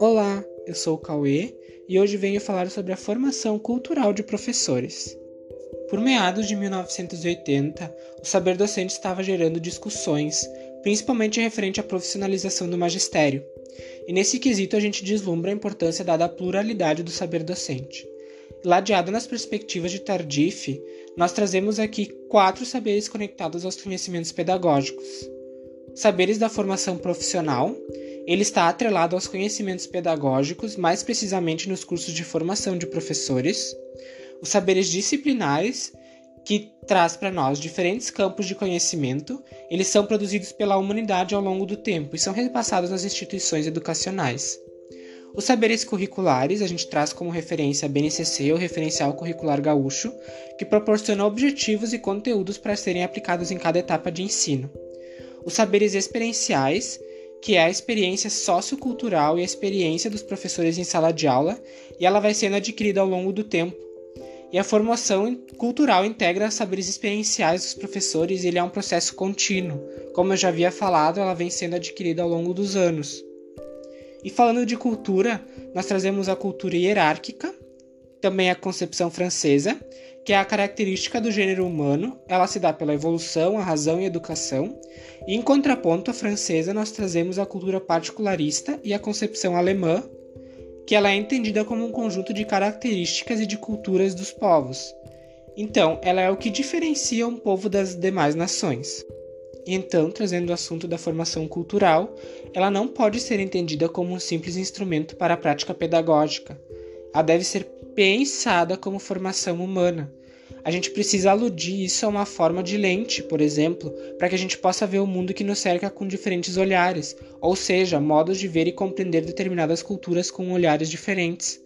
Olá, eu sou o Cauê e hoje venho falar sobre a formação cultural de professores. Por meados de 1980, o saber docente estava gerando discussões, principalmente referente à profissionalização do magistério. E nesse quesito a gente deslumbra a importância dada à pluralidade do saber docente. Ladeado nas perspectivas de Tardif, nós trazemos aqui quatro saberes conectados aos conhecimentos pedagógicos. Saberes da formação profissional, ele está atrelado aos conhecimentos pedagógicos, mais precisamente nos cursos de formação de professores. Os saberes disciplinares, que traz para nós diferentes campos de conhecimento, eles são produzidos pela humanidade ao longo do tempo e são repassados nas instituições educacionais. Os saberes curriculares a gente traz como referência a BNCC, o Referencial Curricular Gaúcho, que proporciona objetivos e conteúdos para serem aplicados em cada etapa de ensino. Os saberes experienciais, que é a experiência sociocultural e a experiência dos professores em sala de aula, e ela vai sendo adquirida ao longo do tempo. E a formação cultural integra saberes experienciais dos professores e ele é um processo contínuo. Como eu já havia falado, ela vem sendo adquirida ao longo dos anos. E falando de cultura, nós trazemos a cultura hierárquica, também a concepção francesa, que é a característica do gênero humano, ela se dá pela evolução, a razão e a educação. E em contraponto à francesa, nós trazemos a cultura particularista e a concepção alemã, que ela é entendida como um conjunto de características e de culturas dos povos. Então, ela é o que diferencia um povo das demais nações. Então, trazendo o assunto da formação cultural, ela não pode ser entendida como um simples instrumento para a prática pedagógica. Ela deve ser pensada como formação humana. A gente precisa aludir isso a uma forma de lente, por exemplo, para que a gente possa ver o mundo que nos cerca com diferentes olhares, ou seja, modos de ver e compreender determinadas culturas com olhares diferentes.